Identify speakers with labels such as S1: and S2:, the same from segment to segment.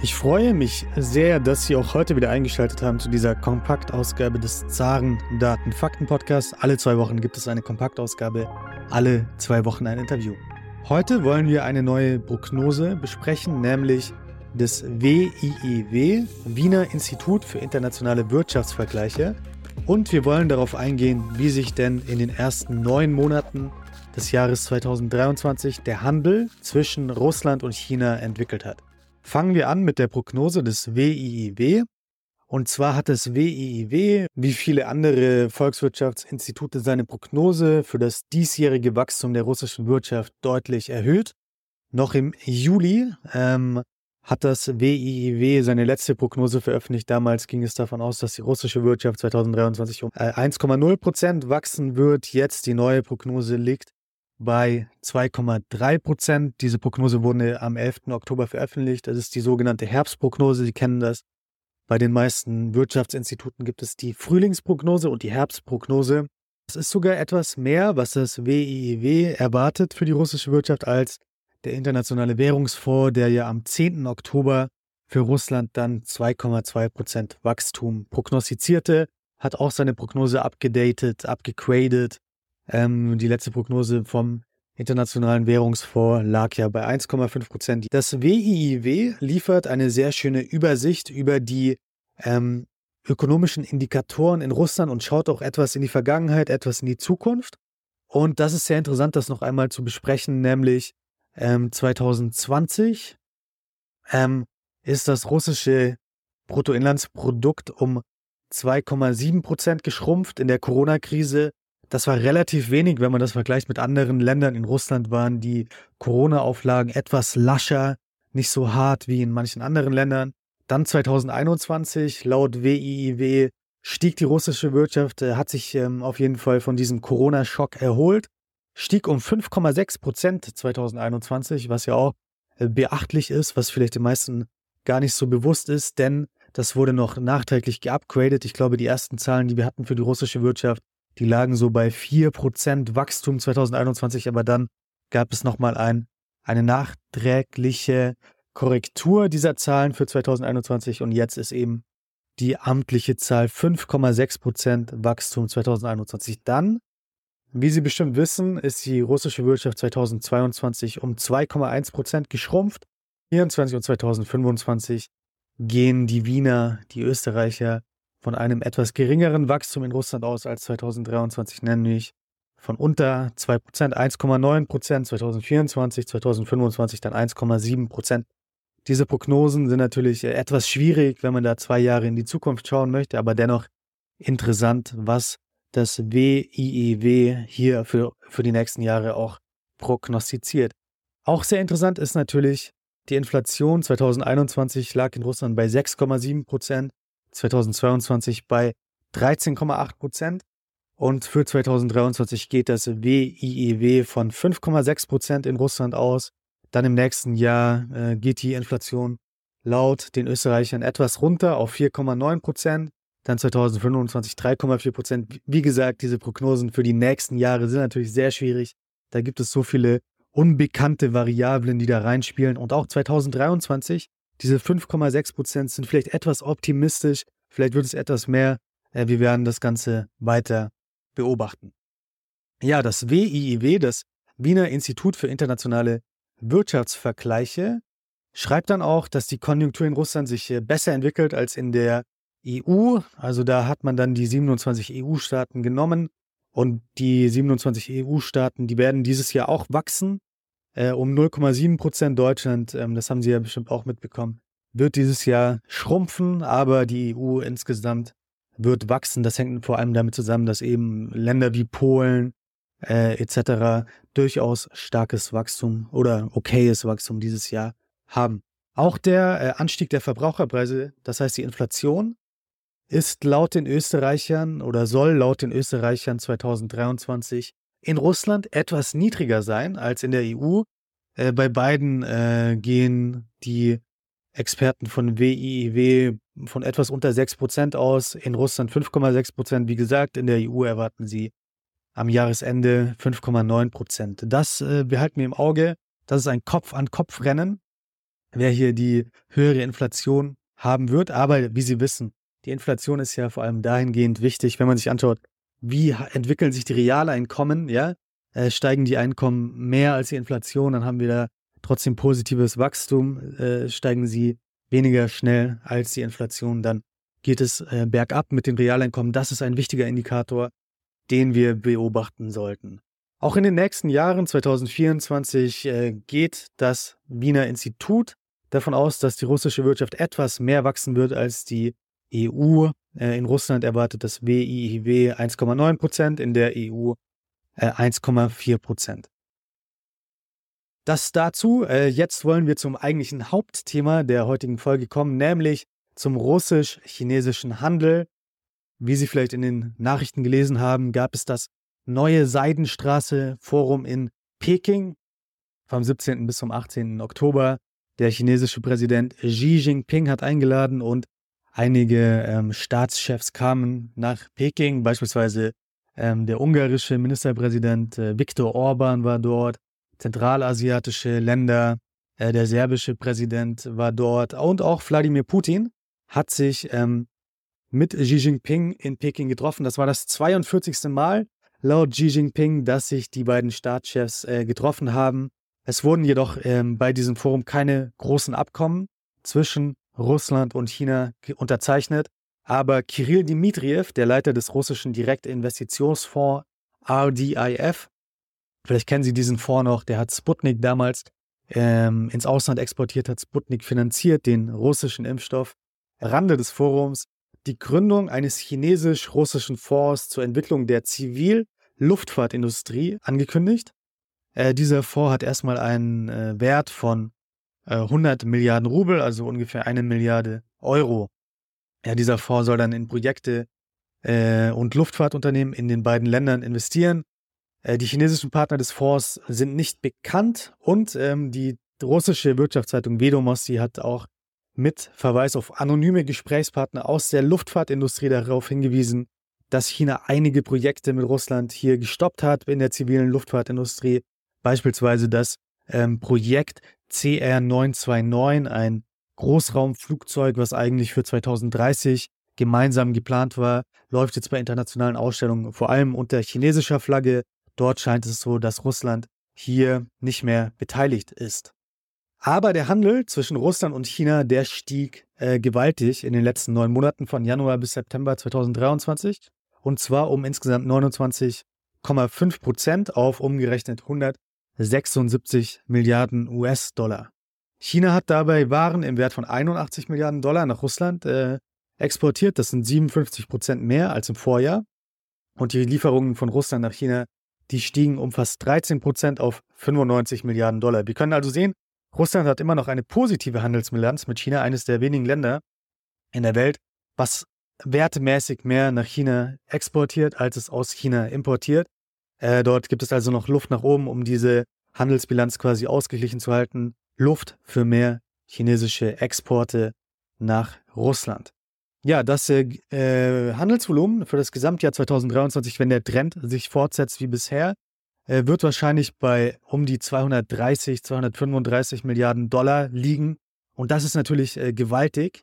S1: Ich freue mich sehr, dass Sie auch heute wieder eingeschaltet haben zu dieser Kompaktausgabe des Zaren Daten Fakten Podcasts. Alle zwei Wochen gibt es eine Kompaktausgabe, alle zwei Wochen ein Interview. Heute wollen wir eine neue Prognose besprechen, nämlich des WIIW, Wiener Institut für internationale Wirtschaftsvergleiche. Und wir wollen darauf eingehen, wie sich denn in den ersten neun Monaten des Jahres 2023 der Handel zwischen Russland und China entwickelt hat. Fangen wir an mit der Prognose des WIIW. Und zwar hat das WIIW, wie viele andere Volkswirtschaftsinstitute, seine Prognose für das diesjährige Wachstum der russischen Wirtschaft deutlich erhöht. Noch im Juli ähm, hat das WIIW seine letzte Prognose veröffentlicht. Damals ging es davon aus, dass die russische Wirtschaft 2023 um 1,0 äh, Prozent wachsen wird. Jetzt die neue Prognose liegt bei 2,3 Prozent. Diese Prognose wurde am 11. Oktober veröffentlicht. Das ist die sogenannte Herbstprognose. Sie kennen das. Bei den meisten Wirtschaftsinstituten gibt es die Frühlingsprognose und die Herbstprognose. Es ist sogar etwas mehr, was das WIIW erwartet für die russische Wirtschaft als der Internationale Währungsfonds, der ja am 10. Oktober für Russland dann 2,2 Prozent Wachstum prognostizierte, hat auch seine Prognose abgedatet, abgegradet ähm, die letzte Prognose vom Internationalen Währungsfonds lag ja bei 1,5 Prozent. Das WIIW liefert eine sehr schöne Übersicht über die ähm, ökonomischen Indikatoren in Russland und schaut auch etwas in die Vergangenheit, etwas in die Zukunft. Und das ist sehr interessant, das noch einmal zu besprechen, nämlich ähm, 2020 ähm, ist das russische Bruttoinlandsprodukt um 2,7 Prozent geschrumpft. In der Corona-Krise das war relativ wenig, wenn man das vergleicht mit anderen Ländern. In Russland waren die Corona-Auflagen etwas lascher, nicht so hart wie in manchen anderen Ländern. Dann 2021, laut WIIW, stieg die russische Wirtschaft, äh, hat sich ähm, auf jeden Fall von diesem Corona-Schock erholt, stieg um 5,6 Prozent 2021, was ja auch äh, beachtlich ist, was vielleicht den meisten gar nicht so bewusst ist, denn das wurde noch nachträglich geupgradet. Ich glaube, die ersten Zahlen, die wir hatten für die russische Wirtschaft, die lagen so bei 4% Wachstum 2021, aber dann gab es nochmal ein, eine nachträgliche Korrektur dieser Zahlen für 2021 und jetzt ist eben die amtliche Zahl 5,6% Wachstum 2021. Dann, wie Sie bestimmt wissen, ist die russische Wirtschaft 2022 um 2,1% geschrumpft. 2024 und 2025 gehen die Wiener, die Österreicher von einem etwas geringeren Wachstum in Russland aus als 2023, nämlich von unter 2%, 1,9%, 2024, 2025 dann 1,7%. Diese Prognosen sind natürlich äh, etwas schwierig, wenn man da zwei Jahre in die Zukunft schauen möchte, aber dennoch interessant, was das WIEW hier für, für die nächsten Jahre auch prognostiziert. Auch sehr interessant ist natürlich, die Inflation 2021 lag in Russland bei 6,7 Prozent, 2022 bei 13,8 Prozent und für 2023 geht das WIEW von 5,6 Prozent in Russland aus. Dann im nächsten Jahr äh, geht die Inflation laut den Österreichern etwas runter auf 4,9 Prozent. Dann 2025 3,4 Prozent. Wie gesagt, diese Prognosen für die nächsten Jahre sind natürlich sehr schwierig. Da gibt es so viele unbekannte Variablen, die da reinspielen. Und auch 2023 diese 5,6 Prozent sind vielleicht etwas optimistisch, vielleicht wird es etwas mehr. Äh, wir werden das Ganze weiter beobachten. Ja, das WIIW, das Wiener Institut für internationale Wirtschaftsvergleiche, schreibt dann auch, dass die Konjunktur in Russland sich äh, besser entwickelt als in der EU. Also da hat man dann die 27 EU-Staaten genommen und die 27 EU-Staaten, die werden dieses Jahr auch wachsen äh, um 0,7 Prozent Deutschland, ähm, das haben Sie ja bestimmt auch mitbekommen, wird dieses Jahr schrumpfen, aber die EU insgesamt wird wachsen. Das hängt vor allem damit zusammen, dass eben Länder wie Polen äh, etc. durchaus starkes Wachstum oder okayes Wachstum dieses Jahr haben. Auch der äh, Anstieg der Verbraucherpreise, das heißt die Inflation, ist laut den Österreichern oder soll laut den Österreichern 2023 in Russland etwas niedriger sein als in der EU. Äh, bei beiden äh, gehen die Experten von WIIW von etwas unter 6% aus, in Russland 5,6%. Wie gesagt, in der EU erwarten sie am Jahresende 5,9%. Das äh, behalten wir im Auge. Das ist ein Kopf-an-Kopf-Rennen. wer hier die höhere Inflation haben wird. Aber wie Sie wissen, die Inflation ist ja vor allem dahingehend wichtig, wenn man sich anschaut, wie entwickeln sich die Realeinkommen, ja? Äh, steigen die Einkommen mehr als die Inflation, dann haben wir da trotzdem positives Wachstum, äh, steigen sie weniger schnell als die Inflation, dann geht es äh, bergab mit dem Realeinkommen. Das ist ein wichtiger Indikator, den wir beobachten sollten. Auch in den nächsten Jahren, 2024, äh, geht das Wiener Institut davon aus, dass die russische Wirtschaft etwas mehr wachsen wird als die EU. Äh, in Russland erwartet das WIIW 1,9 Prozent, in der EU 1,4 äh, Prozent. Das dazu. Jetzt wollen wir zum eigentlichen Hauptthema der heutigen Folge kommen, nämlich zum russisch-chinesischen Handel. Wie Sie vielleicht in den Nachrichten gelesen haben, gab es das neue Seidenstraße Forum in Peking vom 17. bis zum 18. Oktober. Der chinesische Präsident Xi Jinping hat eingeladen und einige ähm, Staatschefs kamen nach Peking, beispielsweise ähm, der ungarische Ministerpräsident äh, Viktor Orban war dort, zentralasiatische Länder, äh, der serbische Präsident war dort und auch Wladimir Putin hat sich ähm, mit Xi Jinping in Peking getroffen. Das war das 42. Mal laut Xi Jinping, dass sich die beiden Staatschefs äh, getroffen haben. Es wurden jedoch ähm, bei diesem Forum keine großen Abkommen zwischen Russland und China unterzeichnet. Aber Kirill Dmitriev, der Leiter des russischen Direktinvestitionsfonds RDIF, vielleicht kennen Sie diesen Fonds noch, der hat Sputnik damals ähm, ins Ausland exportiert, hat Sputnik finanziert, den russischen Impfstoff. Rande des Forums die Gründung eines chinesisch-russischen Fonds zur Entwicklung der Zivil-Luftfahrtindustrie angekündigt. Äh, dieser Fonds hat erstmal einen äh, Wert von 100 Milliarden Rubel, also ungefähr eine Milliarde Euro. Ja, dieser Fonds soll dann in Projekte äh, und Luftfahrtunternehmen in den beiden Ländern investieren. Äh, die chinesischen Partner des Fonds sind nicht bekannt und ähm, die russische Wirtschaftszeitung Vedomosti hat auch mit Verweis auf anonyme Gesprächspartner aus der Luftfahrtindustrie darauf hingewiesen, dass China einige Projekte mit Russland hier gestoppt hat in der zivilen Luftfahrtindustrie. Beispielsweise das ähm, Projekt CR929, ein Großraumflugzeug, was eigentlich für 2030 gemeinsam geplant war, läuft jetzt bei internationalen Ausstellungen vor allem unter chinesischer Flagge. Dort scheint es so, dass Russland hier nicht mehr beteiligt ist. Aber der Handel zwischen Russland und China, der stieg äh, gewaltig in den letzten neun Monaten von Januar bis September 2023. Und zwar um insgesamt 29,5 Prozent auf umgerechnet 176 Milliarden US-Dollar. China hat dabei Waren im Wert von 81 Milliarden Dollar nach Russland äh, exportiert. Das sind 57 Prozent mehr als im Vorjahr. Und die Lieferungen von Russland nach China, die stiegen um fast 13 Prozent auf 95 Milliarden Dollar. Wir können also sehen, Russland hat immer noch eine positive Handelsbilanz mit China, eines der wenigen Länder in der Welt, was wertemäßig mehr nach China exportiert, als es aus China importiert. Äh, dort gibt es also noch Luft nach oben, um diese Handelsbilanz quasi ausgeglichen zu halten. Luft für mehr chinesische Exporte nach Russland. Ja, das äh, äh Handelsvolumen für das Gesamtjahr 2023, wenn der Trend sich fortsetzt wie bisher, äh, wird wahrscheinlich bei um die 230, 235 Milliarden Dollar liegen. Und das ist natürlich äh, gewaltig.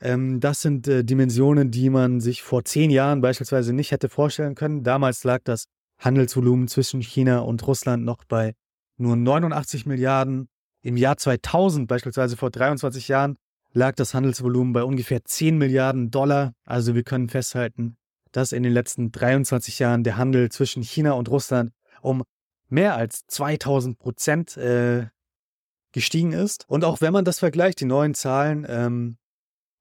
S1: Ähm, das sind äh, Dimensionen, die man sich vor zehn Jahren beispielsweise nicht hätte vorstellen können. Damals lag das Handelsvolumen zwischen China und Russland noch bei nur 89 Milliarden. Im Jahr 2000, beispielsweise vor 23 Jahren, lag das Handelsvolumen bei ungefähr 10 Milliarden Dollar. Also wir können festhalten, dass in den letzten 23 Jahren der Handel zwischen China und Russland um mehr als 2000 Prozent äh, gestiegen ist. Und auch wenn man das vergleicht, die neuen Zahlen, ähm,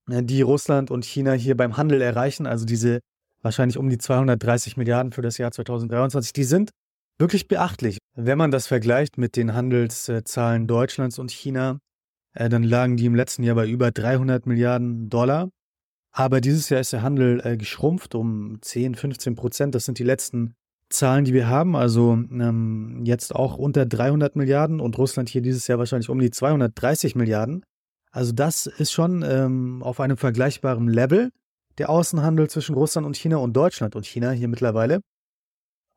S1: äh, die Russland und China hier beim Handel erreichen, also diese wahrscheinlich um die 230 Milliarden für das Jahr 2023, die sind wirklich beachtlich. Wenn man das vergleicht mit den Handelszahlen Deutschlands und China, äh, dann lagen die im letzten Jahr bei über 300 Milliarden Dollar. Aber dieses Jahr ist der Handel äh, geschrumpft um 10, 15 Prozent. Das sind die letzten Zahlen, die wir haben, also ähm, jetzt auch unter 300 Milliarden und Russland hier dieses Jahr wahrscheinlich um die 230 Milliarden. Also das ist schon ähm, auf einem vergleichbaren Level der Außenhandel zwischen Russland und China und Deutschland und China hier mittlerweile.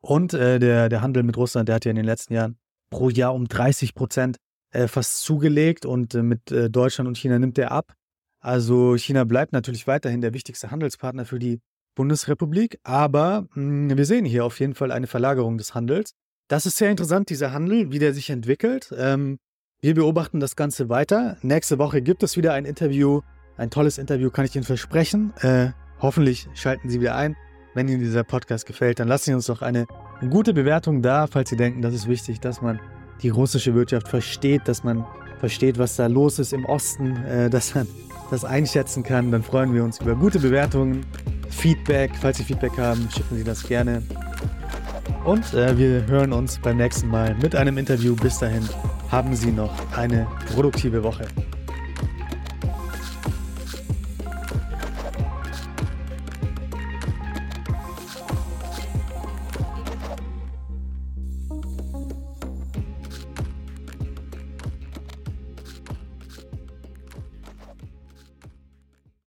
S1: Und äh, der, der Handel mit Russland, der hat ja in den letzten Jahren pro Jahr um 30 Prozent äh, fast zugelegt und äh, mit äh, Deutschland und China nimmt er ab. Also China bleibt natürlich weiterhin der wichtigste Handelspartner für die Bundesrepublik, aber mh, hm, wir sehen hier auf jeden Fall eine Verlagerung des Handels. Das ist sehr interessant, dieser Handel, wie der sich entwickelt. Ähm, wir beobachten das Ganze weiter. Nächste Woche gibt es wieder ein Interview, ein tolles Interview, kann ich Ihnen versprechen. Äh, hoffentlich schalten Sie wieder ein. Wenn Ihnen dieser Podcast gefällt, dann lassen Sie uns doch eine gute Bewertung da, falls Sie denken, das ist wichtig, dass man die russische Wirtschaft versteht, dass man versteht, was da los ist im Osten, äh, dass man das einschätzen kann. Dann freuen wir uns über gute Bewertungen, Feedback. Falls Sie Feedback haben, schicken Sie das gerne. Und äh, wir hören uns beim nächsten Mal mit einem Interview. Bis dahin haben Sie noch eine produktive Woche.